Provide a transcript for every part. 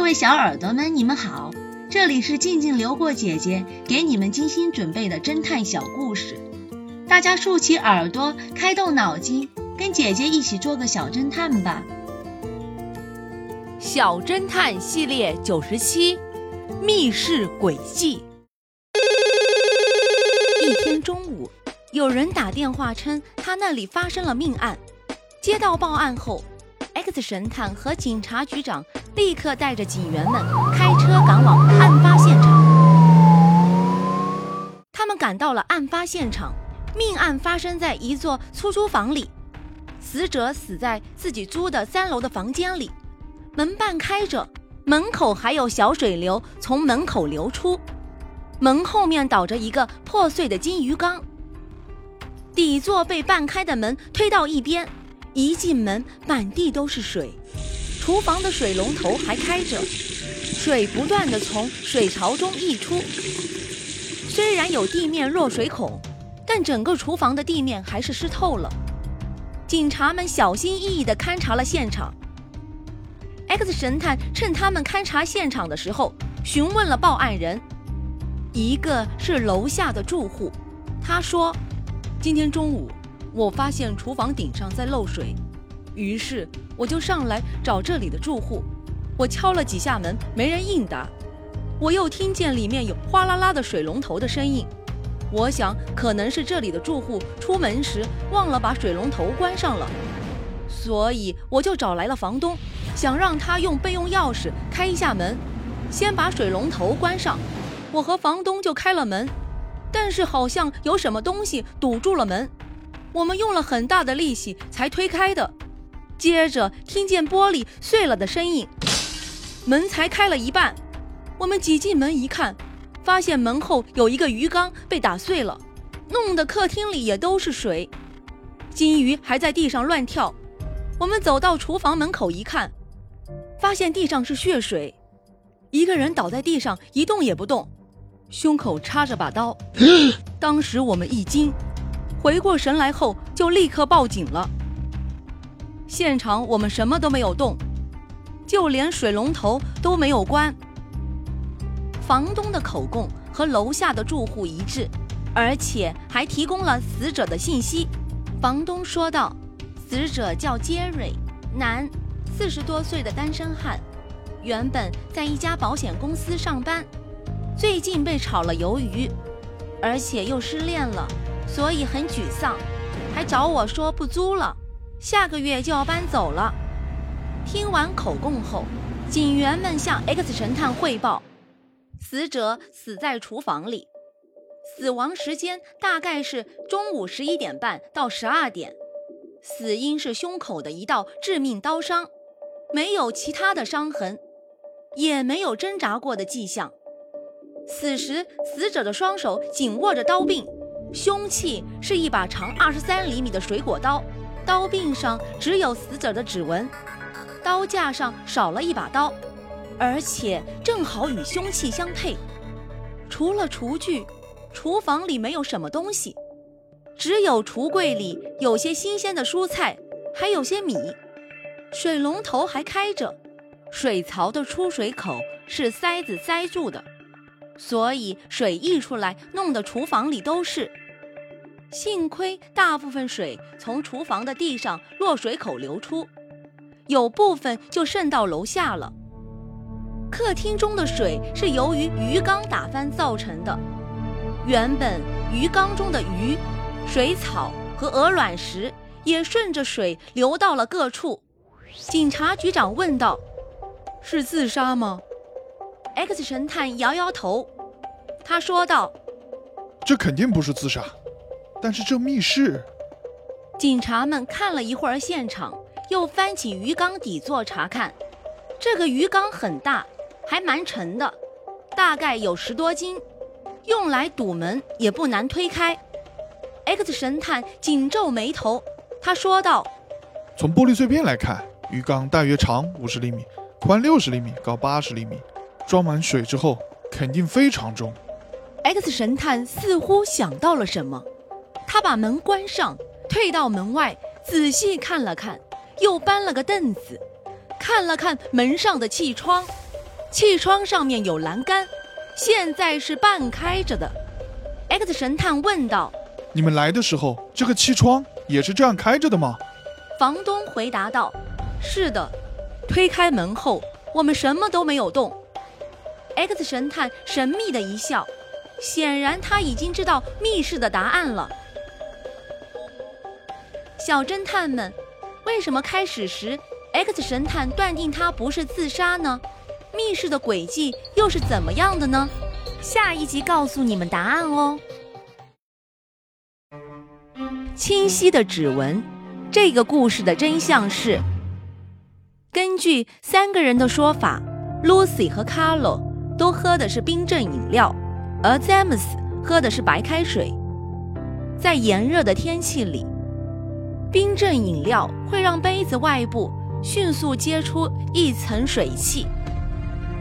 各位小耳朵们，你们好，这里是静静流过姐姐给你们精心准备的侦探小故事，大家竖起耳朵，开动脑筋，跟姐姐一起做个小侦探吧。小侦探系列九十七，密室诡计。一天中午，有人打电话称他那里发生了命案，接到报案后。X 神探和警察局长立刻带着警员们开车赶往案发现场。他们赶到了案发现场，命案发生在一座出租房里，死者死在自己租的三楼的房间里，门半开着，门口还有小水流从门口流出，门后面倒着一个破碎的金鱼缸，底座被半开的门推到一边。一进门，满地都是水，厨房的水龙头还开着，水不断的从水槽中溢出。虽然有地面落水孔，但整个厨房的地面还是湿透了。警察们小心翼翼地勘察了现场。X 神探趁他们勘察现场的时候，询问了报案人，一个是楼下的住户，他说：“今天中午。”我发现厨房顶上在漏水，于是我就上来找这里的住户。我敲了几下门，没人应答。我又听见里面有哗啦啦的水龙头的声音，我想可能是这里的住户出门时忘了把水龙头关上了，所以我就找来了房东，想让他用备用钥匙开一下门，先把水龙头关上。我和房东就开了门，但是好像有什么东西堵住了门。我们用了很大的力气才推开的，接着听见玻璃碎了的声音，门才开了一半。我们挤进门一看，发现门后有一个鱼缸被打碎了，弄得客厅里也都是水，金鱼还在地上乱跳。我们走到厨房门口一看，发现地上是血水，一个人倒在地上一动也不动，胸口插着把刀。当时我们一惊。回过神来后，就立刻报警了。现场我们什么都没有动，就连水龙头都没有关。房东的口供和楼下的住户一致，而且还提供了死者的信息。房东说道：“死者叫杰瑞，男，四十多岁的单身汉，原本在一家保险公司上班，最近被炒了鱿鱼，而且又失恋了。”所以很沮丧，还找我说不租了，下个月就要搬走了。听完口供后，警员们向 X 神探汇报：死者死在厨房里，死亡时间大概是中午十一点半到十二点，死因是胸口的一道致命刀伤，没有其他的伤痕，也没有挣扎过的迹象。此时，死者的双手紧握着刀柄。凶器是一把长二十三厘米的水果刀，刀柄上只有死者的指纹，刀架上少了一把刀，而且正好与凶器相配。除了厨具，厨房里没有什么东西，只有橱柜里有些新鲜的蔬菜，还有些米。水龙头还开着，水槽的出水口是塞子塞住的，所以水溢出来，弄得厨房里都是。幸亏大部分水从厨房的地上落水口流出，有部分就渗到楼下了。客厅中的水是由于鱼缸打翻造成的。原本鱼缸中的鱼、水草和鹅卵石也顺着水流到了各处。警察局长问道：“是自杀吗？”X 神探摇摇头，他说道：“这肯定不是自杀。”但是这密室，警察们看了一会儿现场，又翻起鱼缸底座查看。这个鱼缸很大，还蛮沉的，大概有十多斤，用来堵门也不难推开。X 神探紧皱眉头，他说道：“从玻璃碎片来看，鱼缸大约长五十厘米，宽六十厘米，高八十厘米，装满水之后肯定非常重。”X 神探似乎想到了什么。他把门关上，退到门外，仔细看了看，又搬了个凳子，看了看门上的气窗，气窗上面有栏杆，现在是半开着的。X 神探问道：“你们来的时候，这个气窗也是这样开着的吗？”房东回答道：“是的。”推开门后，我们什么都没有动。X 神探神秘的一笑，显然他已经知道密室的答案了。小侦探们，为什么开始时 X 神探断定他不是自杀呢？密室的轨迹又是怎么样的呢？下一集告诉你们答案哦。清晰的指纹，这个故事的真相是：根据三个人的说法，Lucy 和 Carlo 都喝的是冰镇饮料，而 James 喝的是白开水。在炎热的天气里，冰镇饮料会让杯子外部迅速结出一层水汽。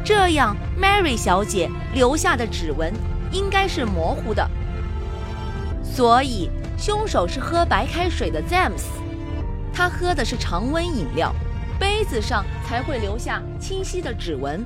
这样，Mary 小姐留下的指纹应该是模糊的，所以凶手是喝白开水的 James，他喝的是常温饮料，杯子上才会留下清晰的指纹。